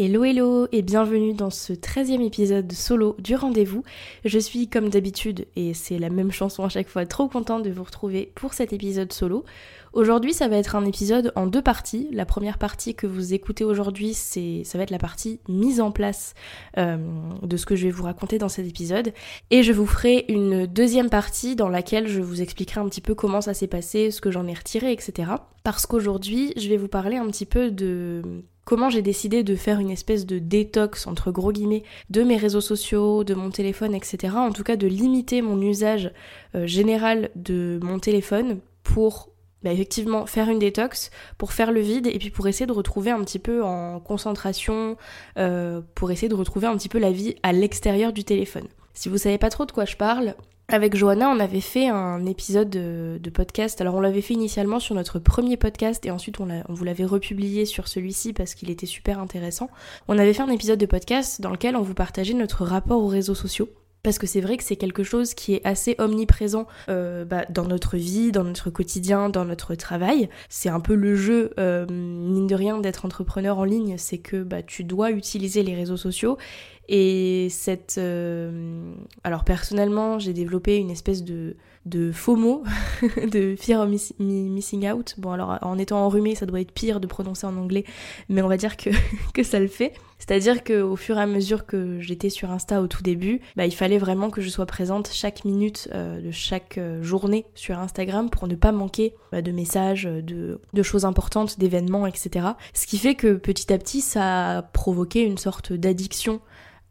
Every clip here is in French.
Hello hello et bienvenue dans ce 13e épisode solo du rendez-vous. Je suis comme d'habitude et c'est la même chanson à chaque fois trop contente de vous retrouver pour cet épisode solo. Aujourd'hui ça va être un épisode en deux parties. La première partie que vous écoutez aujourd'hui c'est ça va être la partie mise en place euh, de ce que je vais vous raconter dans cet épisode et je vous ferai une deuxième partie dans laquelle je vous expliquerai un petit peu comment ça s'est passé, ce que j'en ai retiré etc. Parce qu'aujourd'hui je vais vous parler un petit peu de comment j'ai décidé de faire une espèce de détox entre gros guillemets de mes réseaux sociaux, de mon téléphone, etc. En tout cas de limiter mon usage euh, général de mon téléphone pour bah, effectivement faire une détox, pour faire le vide et puis pour essayer de retrouver un petit peu en concentration, euh, pour essayer de retrouver un petit peu la vie à l'extérieur du téléphone. Si vous savez pas trop de quoi je parle, avec Johanna, on avait fait un épisode de, podcast. Alors, on l'avait fait initialement sur notre premier podcast et ensuite on, on vous l'avait republié sur celui-ci parce qu'il était super intéressant. On avait fait un épisode de podcast dans lequel on vous partageait notre rapport aux réseaux sociaux. Parce que c'est vrai que c'est quelque chose qui est assez omniprésent euh, bah, dans notre vie, dans notre quotidien, dans notre travail. C'est un peu le jeu, euh, mine de rien, d'être entrepreneur en ligne, c'est que bah, tu dois utiliser les réseaux sociaux et cette. euh, Alors, personnellement, j'ai développé une espèce de, de FOMO, de Fear of miss- mi- Missing Out. Bon, alors, en étant enrhumé, ça doit être pire de prononcer en anglais, mais on va dire que, que ça le fait. C'est-à-dire qu'au fur et à mesure que j'étais sur Insta au tout début, bah, il fallait vraiment que je sois présente chaque minute euh, de chaque euh, journée sur Instagram pour ne pas manquer bah, de messages, de, de choses importantes, d'événements, etc. Ce qui fait que petit à petit, ça a provoqué une sorte d'addiction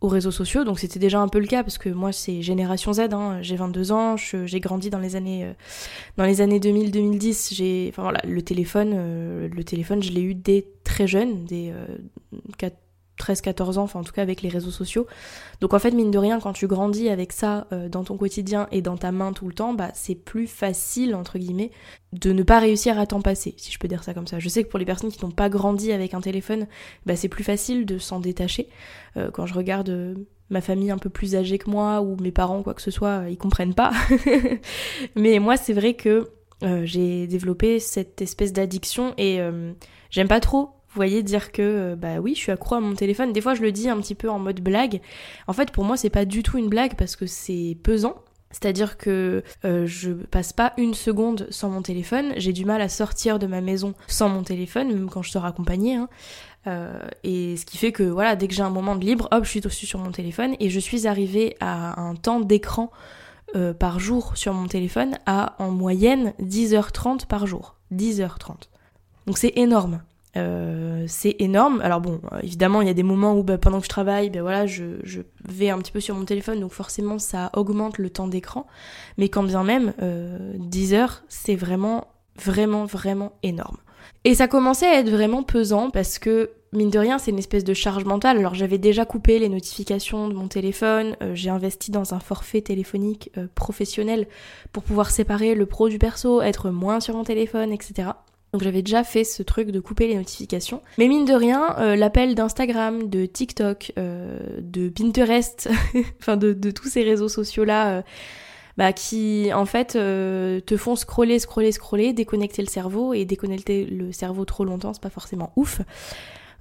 aux réseaux sociaux. Donc c'était déjà un peu le cas parce que moi c'est génération Z, hein, j'ai 22 ans, j'ai grandi dans les années euh, dans les années 2000-2010. J'ai enfin voilà le téléphone, euh, le téléphone je l'ai eu dès très jeune, dès euh, 13-14 ans, enfin en tout cas avec les réseaux sociaux. Donc en fait mine de rien quand tu grandis avec ça euh, dans ton quotidien et dans ta main tout le temps, bah c'est plus facile entre guillemets de ne pas réussir à t'en passer, si je peux dire ça comme ça. Je sais que pour les personnes qui n'ont pas grandi avec un téléphone, bah c'est plus facile de s'en détacher. Euh, quand je regarde euh, ma famille un peu plus âgée que moi ou mes parents quoi que ce soit, euh, ils comprennent pas. Mais moi c'est vrai que euh, j'ai développé cette espèce d'addiction et j'aime pas trop. Vous voyez dire que euh, bah oui, je suis accro à mon téléphone. Des fois, je le dis un petit peu en mode blague. En fait, pour moi, c'est pas du tout une blague parce que c'est pesant. C'est-à-dire que euh, je passe pas une seconde sans mon téléphone. J'ai du mal à sortir de ma maison sans mon téléphone, même quand je sors accompagnée. hein. Euh, et ce qui fait que voilà, dès que j'ai un moment de libre, hop, je suis dessus sur mon téléphone et je suis arrivée à un temps d'écran euh, par jour sur mon téléphone à en moyenne 10h30 par jour. 10h30. Donc c'est énorme. Euh, c'est énorme. Alors bon, euh, évidemment, il y a des moments où bah, pendant que je travaille, ben voilà, je, vais un petit peu sur mon téléphone, donc forcément ça augmente le temps d'écran. Mais quand bien même, euh, 10 heures, c'est vraiment, vraiment, vraiment énorme. Et ça commençait à être vraiment pesant parce que mine de rien, c'est une espèce de charge mentale. Alors j'avais déjà coupé les notifications de mon téléphone, euh, j'ai investi dans un forfait téléphonique euh, professionnel pour pouvoir séparer le pro du perso, être moins sur mon téléphone, etc. Donc j'avais déjà fait ce truc de couper les notifications. Mais mine de rien, euh, l'appel d'Instagram, de TikTok, euh, de Pinterest, enfin de, tous ces réseaux sociaux-là, euh, bah, qui en fait te font scroller, scroller, scroller, déconnecter le cerveau, et déconnecter le cerveau trop longtemps, c'est pas forcément ouf.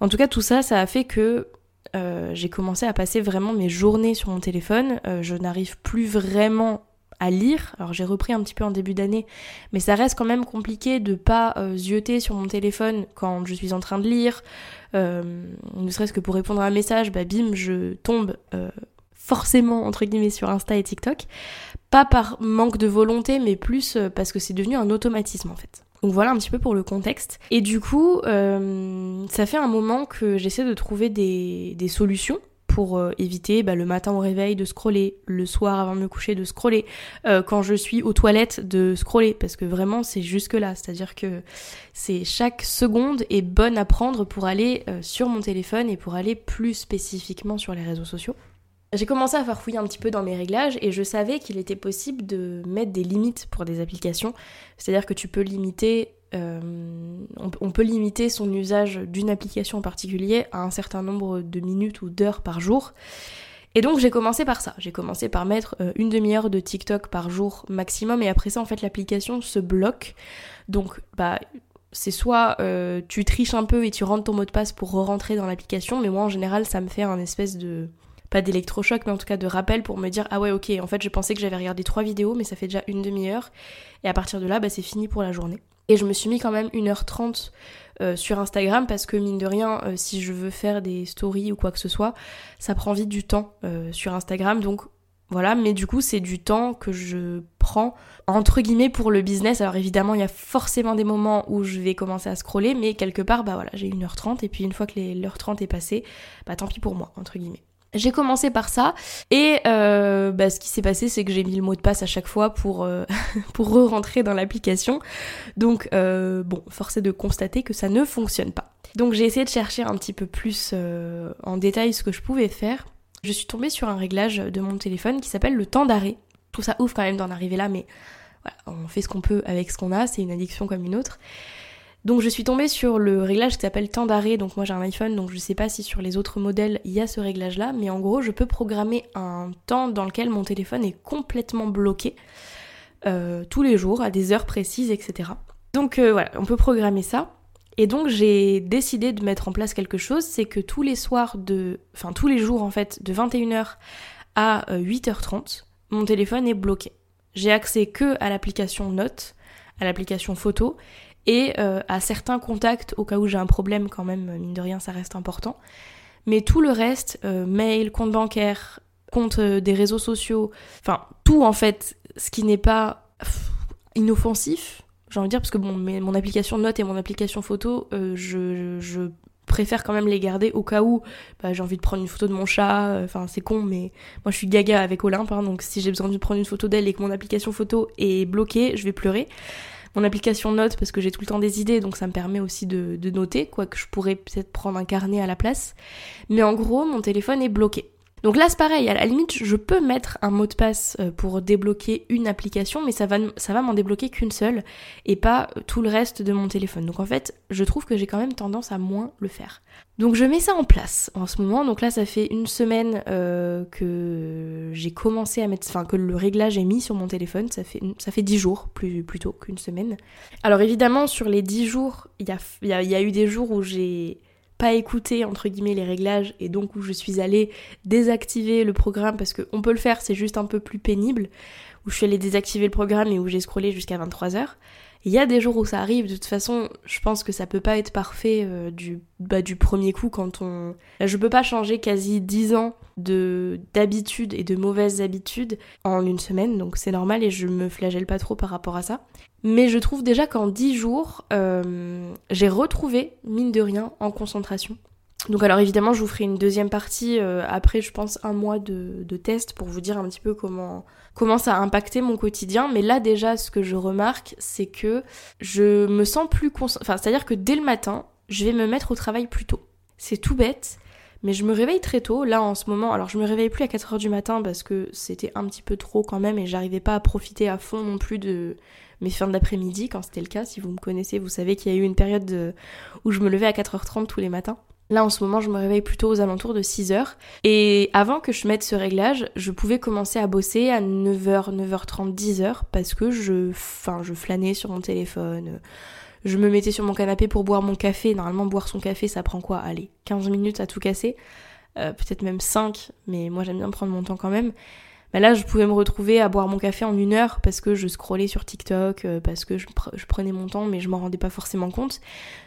En tout cas, tout ça, ça a fait que j'ai commencé à passer vraiment mes journées sur mon téléphone. Je n'arrive plus vraiment à lire. Alors j'ai repris un petit peu en début d'année, mais ça reste quand même compliqué de pas euh, zioter sur mon téléphone quand je suis en train de lire. Euh, ne serait-ce que pour répondre à un message, bah bim, je tombe euh, forcément entre guillemets sur Insta et TikTok. Pas par manque de volonté, mais plus euh, parce que c'est devenu un automatisme en fait. Donc voilà un petit peu pour le contexte. Et du coup, ça fait un moment que j'essaie de trouver des solutions pour euh, éviter bah, le matin au réveil de scroller, le soir avant de me coucher de scroller, euh, quand je suis aux toilettes de scroller, parce que vraiment c'est jusque là, c'est-à-dire que c'est chaque seconde est bonne à prendre pour aller euh, sur mon téléphone et pour aller plus spécifiquement sur les réseaux sociaux. J'ai commencé à farfouiller un petit peu dans mes réglages et je savais qu'il était possible de mettre des limites pour des applications. C'est-à-dire que tu peux limiter euh, on, peut limiter son usage d'une application en particulier à un certain nombre de minutes ou d'heures par jour. Et donc j'ai commencé par ça. J'ai commencé par mettre euh, une demi-heure de TikTok par jour maximum et après ça en fait l'application se bloque. Donc bah c'est soit euh, tu triches un peu et tu rentres ton mot de passe pour re-rentrer dans l'application, mais moi en général ça me fait un espèce de pas d'électrochoc mais en tout cas de rappel pour me dire ah ouais ok en fait je pensais que j'avais regardé trois vidéos mais ça fait déjà une demi-heure et à partir de là bah, c'est fini pour la journée. Et je me suis mis quand même 1h30 euh, sur Instagram parce que mine de rien, euh, si je veux faire des stories ou quoi que ce soit, ça prend vite du temps euh, sur Instagram. Donc voilà, mais du coup c'est du temps que je prends entre guillemets pour le business. Alors évidemment il y a forcément des moments où je vais commencer à scroller, mais quelque part bah voilà j'ai 1h30 et puis une fois que l'heure 30 est passée, bah tant pis pour moi entre guillemets. J'ai commencé par ça et euh, bah, ce qui s'est passé c'est que j'ai mis le mot de passe à chaque fois pour euh, pour re-rentrer dans l'application. Donc euh, bon, force est de constater que ça ne fonctionne pas. Donc j'ai essayé de chercher un petit peu plus en détail ce que je pouvais faire. Je suis tombée sur un réglage de mon téléphone qui s'appelle le temps d'arrêt. Je trouve ça ouf quand même d'en arriver là, mais voilà, on fait ce qu'on peut avec ce qu'on a, c'est une addiction comme une autre. Donc je suis tombée sur le réglage qui s'appelle temps d'arrêt. Donc moi j'ai un iPhone, donc je sais pas si sur les autres modèles il y a ce réglage là, mais en gros je peux programmer un temps dans lequel mon téléphone est complètement bloqué euh, tous les jours à des heures précises, etc. Donc euh, voilà, on peut programmer ça. Et donc j'ai décidé de mettre en place quelque chose, c'est que tous les soirs de, enfin tous les jours en fait, de 21h à 8h30, euh, mon téléphone est bloqué. J'ai accès que à l'application Notes, à l'application photo et euh, à certains contacts au cas où j'ai un problème quand même, mine de rien ça reste important. Mais tout le reste, euh, mail, compte bancaire, compte euh, des réseaux sociaux, enfin tout en fait, ce qui n'est pas inoffensif, j'ai envie de dire, parce que bon, mon application note et mon application photo, je, je, préfère quand même les garder au cas où bah, j'ai envie de prendre une photo de mon chat, enfin c'est con, mais moi je suis gaga avec Olympe, hein, donc si j'ai besoin de prendre une photo d'elle et que mon application photo est bloquée, je vais pleurer mon application note parce que j'ai tout le temps des idées, donc ça me permet aussi de, de noter, quoique je pourrais peut-être prendre un carnet à la place. Mais en gros, mon téléphone est bloqué. Donc là, c'est pareil, à la limite, je peux mettre un mot de passe euh, pour débloquer une application, mais ça va, m'en débloquer qu'une seule et pas euh, tout le reste de mon téléphone. Donc en fait, je trouve que j'ai quand même tendance à moins le faire. Donc je mets ça en place en ce moment. Donc là, ça fait une semaine euh, que j'ai commencé à mettre, enfin que le réglage est mis sur mon téléphone. Ça fait ça fait dix jours plus plutôt qu'une semaine. Alors évidemment, sur les dix jours, il y a, y a eu des jours où j'ai pas écouté entre guillemets les réglages et donc où je suis allée désactiver le programme parce qu'on peut le faire, c'est juste un peu plus pénible, où je suis allée désactiver le programme et où j'ai scrollé jusqu'à 23h. Il y a des jours où ça arrive, de toute façon, je pense que ça peut pas être parfait euh, du, bah, du premier coup quand on... Je peux pas changer quasi 10 ans de d'habitudes et de mauvaises habitudes en une semaine, donc c'est normal et je me flagelle pas trop par rapport à ça. Mais je trouve déjà qu'en 10 jours, euh, j'ai retrouvé, mine de rien, en concentration. Donc alors évidemment, je vous ferai une deuxième partie euh, après, je pense, un mois de, de test pour vous dire un petit peu comment, ça a impacté mon quotidien. Mais là déjà, ce que je remarque, c'est que je me sens plus... Enfin, c'est-à-dire que dès le matin, je vais me mettre au travail plus tôt. C'est tout bête, mais je me réveille très tôt. Là, en ce moment, alors je me réveille plus à 4h du matin parce que c'était un petit peu trop quand même et j'arrivais pas à profiter à fond non plus de mes fins d'après-midi quand c'était le cas. Si vous me connaissez, vous savez qu'il y a eu une période où je me levais à 4h30 tous les matins. Là, en ce moment, je me réveille plutôt aux alentours de 6h. Et avant que je mette ce réglage, je pouvais commencer à bosser à 9h, 9h30, 10h parce que je, enfin, je flânais sur mon téléphone. Je me mettais sur mon canapé pour boire mon café. Normalement, boire son café, ça prend quoi? Allez, 15 minutes à tout casser? Euh, peut-être même 5, mais moi j'aime bien prendre mon temps quand même. Bah là, je pouvais me retrouver à boire mon café en une heure parce que je scrollais sur TikTok, euh, parce que je, prenais mon temps, mais je m'en rendais pas forcément compte.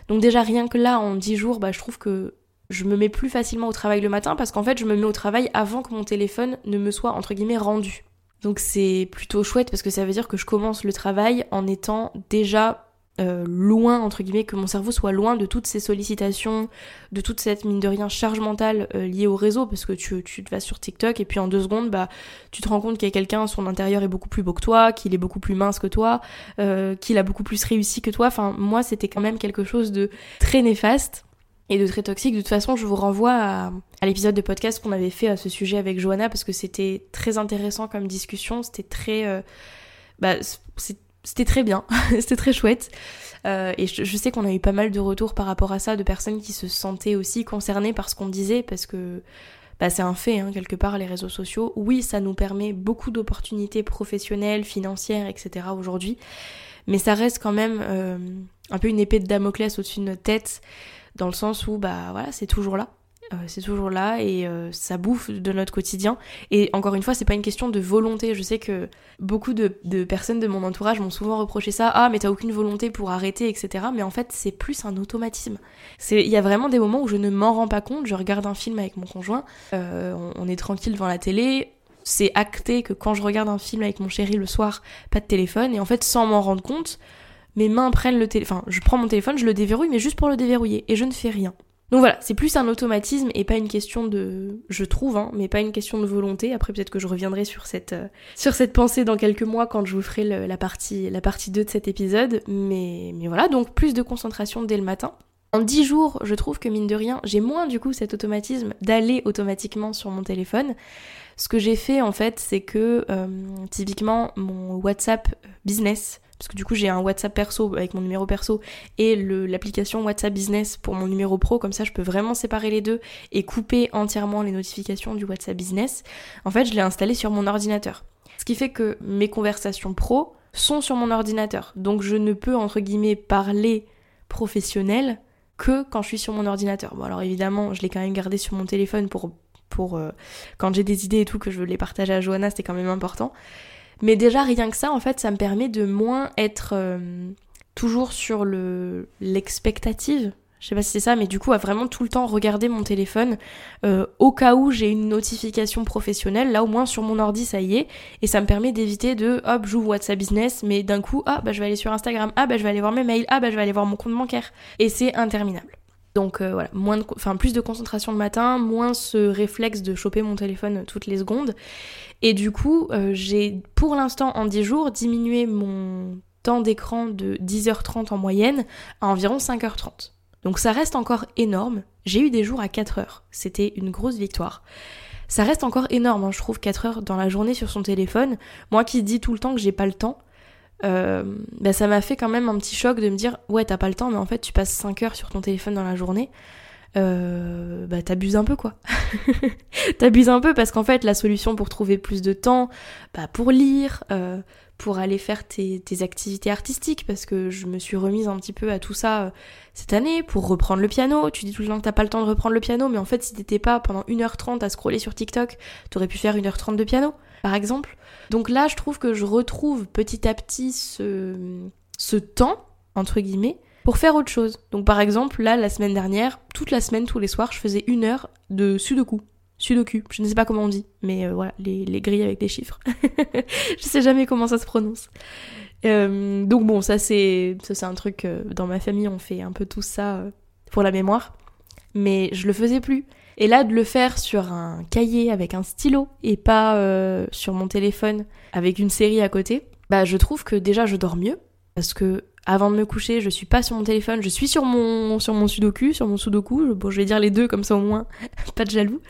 Donc déjà, rien que là, en 10 jours, bah, je trouve que je me mets plus facilement au travail le matin parce qu'en fait, je me mets au travail avant que mon téléphone ne me soit, entre guillemets, rendu. Donc c'est plutôt chouette parce que ça veut dire que je commence le travail en étant déjà euh, loin, entre guillemets, que mon cerveau soit loin de toutes ces sollicitations, de toute cette, mine de rien, charge mentale euh, liée au réseau, parce que tu, tu vas sur TikTok et puis en deux secondes, bah, tu te rends compte qu'il y a quelqu'un, son intérieur est beaucoup plus beau que toi, qu'il est beaucoup plus mince que toi, euh, qu'il a beaucoup plus réussi que toi. Enfin, moi, c'était quand même quelque chose de très néfaste et de très toxique. De toute façon, je vous renvoie à, à l'épisode de podcast qu'on avait fait à ce sujet avec Johanna, parce que c'était très intéressant comme discussion, c'était très... bah, c'est c'était très bien, c'était très chouette. Euh, et je, sais qu'on a eu pas mal de retours par rapport à ça, de personnes qui se sentaient aussi concernées par ce qu'on disait, parce que bah, c'est un fait, hein, quelque part, les réseaux sociaux. Oui, ça nous permet beaucoup d'opportunités professionnelles, financières, etc. aujourd'hui, mais ça reste quand même euh, un peu une épée de Damoclès au-dessus de notre tête, dans le sens où, bah voilà, c'est toujours là. Euh, c'est toujours là et euh, ça bouffe de notre quotidien. Et encore une fois, c'est pas une question de volonté. Je sais que beaucoup de, personnes de mon entourage m'ont souvent reproché ça. Ah, mais t'as aucune volonté pour arrêter, etc. Mais en fait, c'est plus un automatisme. Il y a vraiment des moments où je ne m'en rends pas compte. Je regarde un film avec mon conjoint, euh, on, est tranquille devant la télé. C'est acté que quand je regarde un film avec mon chéri le soir, pas de téléphone. Et en fait, sans m'en rendre compte, mes mains prennent le téléphone. Enfin, je prends mon téléphone, je le déverrouille, mais juste pour le déverrouiller. Et je ne fais rien. Donc voilà, c'est plus un automatisme et pas une question de, je trouve, hein, mais pas une question de volonté. Après peut-être que je reviendrai sur cette, euh, sur cette pensée dans quelques mois quand je vous ferai la partie, la partie 2 de cet épisode. Mais, mais voilà, donc plus de concentration dès le matin. En 10 jours, je trouve que mine de rien, j'ai moins du coup cet automatisme d'aller automatiquement sur mon téléphone. Ce que j'ai fait en fait, c'est que euh, typiquement mon WhatsApp business, parce que du coup j'ai un WhatsApp perso avec mon numéro perso et l'application WhatsApp Business pour mon numéro pro, comme ça je peux vraiment séparer les deux et couper entièrement les notifications du WhatsApp Business. En fait, je l'ai installé sur mon ordinateur. Ce qui fait que mes conversations pro sont sur mon ordinateur. Donc je ne peux entre guillemets parler professionnel que quand je suis sur mon ordinateur. Bon alors évidemment, je l'ai quand même gardé sur mon téléphone pour euh, quand j'ai des idées et tout que je veux les partager à Johanna, c'était quand même important. Mais déjà, rien que ça, en fait, ça me permet de moins être euh, toujours sur le l'expectative. Je sais pas si c'est ça, mais du coup, à vraiment tout le temps regarder mon téléphone euh, au cas où j'ai une notification professionnelle. Là, au moins sur mon ordi, ça y est, et ça me permet d'éviter de hop, j'ouvre WhatsApp Business, mais d'un coup, ah bah je vais aller sur Instagram, ah bah je vais aller voir mes mails, ah bah je vais aller voir mon compte bancaire, et c'est interminable. Donc euh, voilà, moins de, enfin, plus de concentration le matin, moins ce réflexe de choper mon téléphone toutes les secondes. Et du coup, euh, j'ai pour l'instant en 10 jours diminué mon temps d'écran de 10h30 en moyenne à environ 5h30. Donc ça reste encore énorme. J'ai eu des jours à 4 h C'était une grosse victoire. Ça reste encore énorme, hein, je trouve, 4 heures dans la journée sur son téléphone. Moi qui dis tout le temps que j'ai pas le temps, euh, bah, ça m'a fait quand même un petit choc de me dire ouais t'as pas le temps mais en fait tu passes 5 heures sur ton téléphone dans la journée euh, bah t'abuses un peu quoi t'abuses un peu parce qu'en fait la solution pour trouver plus de temps bah pour lire euh, pour aller faire tes, tes, activités artistiques parce que je me suis remise un petit peu à tout ça euh, cette année pour reprendre le piano. Tu dis tout le temps que t'as pas le temps de reprendre le piano, mais en fait si t'étais pas pendant 1h30 à scroller sur TikTok, t'aurais pu faire 1h30 de piano, par exemple. Donc là je trouve que je retrouve petit à petit ce, ce temps, entre guillemets, pour faire autre chose. Donc par exemple, là, la semaine dernière, toute la semaine, tous les soirs, je faisais une heure de sudoku. Sudoku, je ne sais pas comment on dit, mais euh, voilà, les, les, grilles avec des chiffres. je sais jamais comment ça se prononce. Euh, donc bon, ça c'est c'est un truc euh, dans ma famille on fait un peu tout ça pour la mémoire, mais je le faisais plus. Et là de le faire sur un cahier avec un stylo et pas sur mon téléphone avec une série à côté, bah je trouve que déjà je dors mieux parce que avant de me coucher, je suis pas sur mon téléphone, je suis sur mon sur mon sudoku, sur mon sudoku. Bon, je vais dire les deux comme ça au moins, pas de jaloux.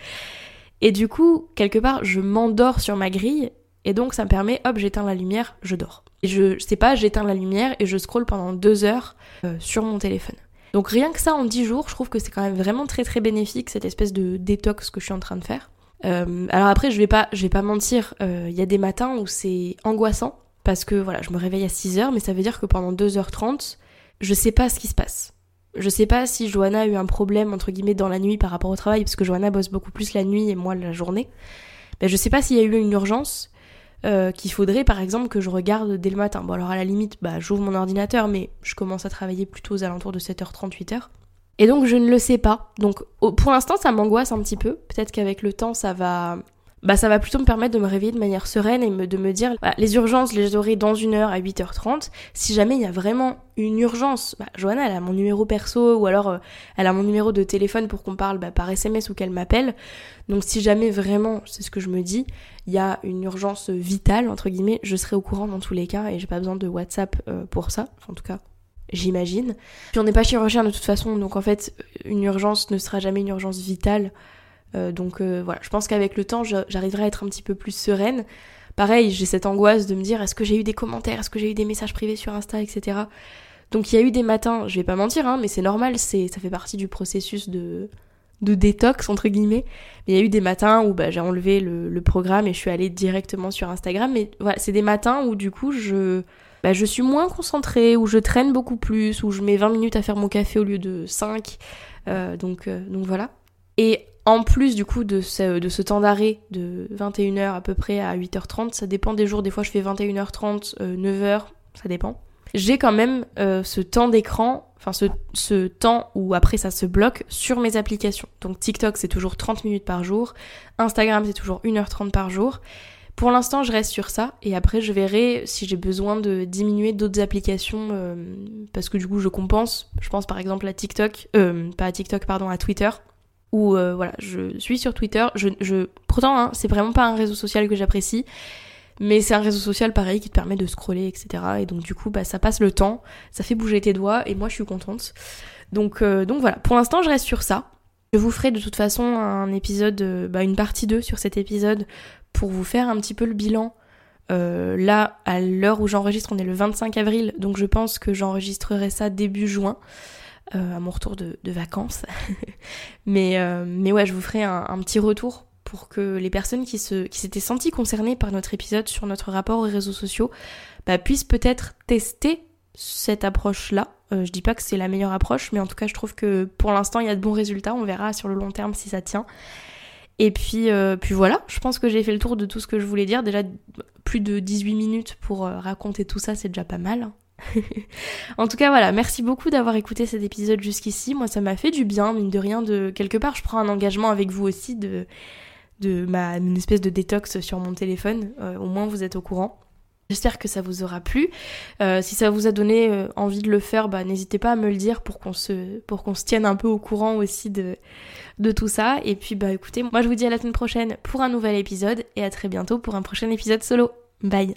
Et du coup, quelque part, je m'endors sur ma grille et donc ça me permet, hop, j'éteins la lumière, je dors. Et je, sais pas, j'éteins la lumière et je scrolle pendant deux heures euh, sur mon téléphone. Donc rien que ça en dix jours, je trouve que c'est quand même vraiment très très bénéfique cette espèce de détox que je suis en train de faire. Euh, alors après, je vais pas, je vais pas mentir, il euh, y a des matins où c'est angoissant parce que voilà, je me réveille à 6h, mais ça veut dire que pendant 2h30, je sais pas ce qui se passe. Je sais pas si Johanna a eu un problème entre guillemets dans la nuit par rapport au travail, parce que Johanna bosse beaucoup plus la nuit et moi la journée. Mais je sais pas s'il y a eu une urgence euh, qu'il faudrait par exemple que je regarde dès le matin. Bon alors à la limite, bah j'ouvre mon ordinateur, mais je commence à travailler plutôt aux alentours de 7h30, 8h. Et donc je ne le sais pas. Donc pour l'instant ça m'angoisse un petit peu. Peut-être qu'avec le temps ça va bah ça va plutôt me permettre de me réveiller de manière sereine et de me dire bah, les urgences les aurai dans une heure à 8h30 si jamais il y a vraiment une urgence bah, Johanna elle a mon numéro perso ou alors euh, elle a mon numéro de téléphone pour qu'on parle bah, par SMS ou qu'elle m'appelle. Donc si jamais vraiment c'est ce que je me dis il y a une urgence vitale entre guillemets je serai au courant dans tous les cas et j'ai pas besoin de WhatsApp euh, pour ça. En tout cas j'imagine. Puis on n'est pas chirurgien de toute façon donc en fait une urgence ne sera jamais une urgence vitale donc euh, voilà, je pense qu'avec le temps, j'arriverai à être un petit peu plus sereine. Pareil, j'ai cette angoisse de me dire est-ce que j'ai eu des commentaires, est-ce que j'ai eu des messages privés sur Insta, etc. Donc il y a eu des matins, je vais pas mentir, hein, mais c'est normal, c'est ça fait partie du processus de de détox entre guillemets. Mais il y a eu des matins où bah, j'ai enlevé le, programme et je suis allée directement sur Instagram. Mais voilà, c'est des matins où du coup je bah, je suis moins concentrée, où je traîne beaucoup plus, où je mets 20 minutes à faire mon café au lieu de 5. Euh, donc, donc voilà. Et en plus du coup de ce, temps d'arrêt de 21h à peu près à 8h30, ça dépend des jours, des fois je fais 21h30, 9h, euh, ça dépend. J'ai quand même euh, ce temps d'écran, enfin ce, ce, temps où après ça se bloque sur mes applications. Donc TikTok c'est toujours 30 minutes par jour, Instagram c'est toujours 1h30 par jour. Pour l'instant je reste sur ça et après je verrai si j'ai besoin de diminuer d'autres applications euh, parce que du coup je compense. Je pense par exemple à TikTok, pas à TikTok pardon, à Twitter où euh, voilà, je suis sur Twitter. Je, je... Pourtant, hein, c'est vraiment pas un réseau social que j'apprécie, mais c'est un réseau social pareil qui te permet de scroller, etc. Et donc du coup, bah, ça passe le temps, ça fait bouger tes doigts, et moi je suis contente. Donc, euh, donc voilà, pour l'instant je reste sur ça. Je vous ferai de toute façon un épisode, euh, bah, une partie 2 sur cet épisode pour vous faire un petit peu le bilan. là, à l'heure où j'enregistre, on est le 25 avril, donc je pense que j'enregistrerai ça début juin. Euh, à mon retour de, vacances. mais, euh, mais ouais, je vous ferai un, petit retour pour que les personnes qui se qui s'étaient senties concernées par notre épisode sur notre rapport aux réseaux sociaux bah, puissent peut-être tester cette approche-là. Euh, je dis pas que c'est la meilleure approche, mais en tout cas, je trouve que pour l'instant, il y a de bons résultats. On verra sur le long terme si ça tient. Et puis, puis voilà, je pense que j'ai fait le tour de tout ce que je voulais dire. Déjà, plus de 18 minutes pour raconter tout ça, c'est déjà pas mal. En tout cas, voilà, merci beaucoup d'avoir écouté cet épisode jusqu'ici. Moi, ça m'a fait du bien, mine de rien, de quelque part, je prends un engagement avec vous aussi de, de ma, une espèce de détox sur mon téléphone. Euh, au moins, vous êtes au courant. J'espère que ça vous aura plu. Euh, si ça vous a donné euh, envie de le faire, bah, n'hésitez pas à me le dire pour qu'on se, pour qu'on se tienne un peu au courant aussi de, de tout ça. Et puis, bah, écoutez, moi, je vous dis à la semaine prochaine pour un nouvel épisode et à très bientôt pour un prochain épisode solo. Bye!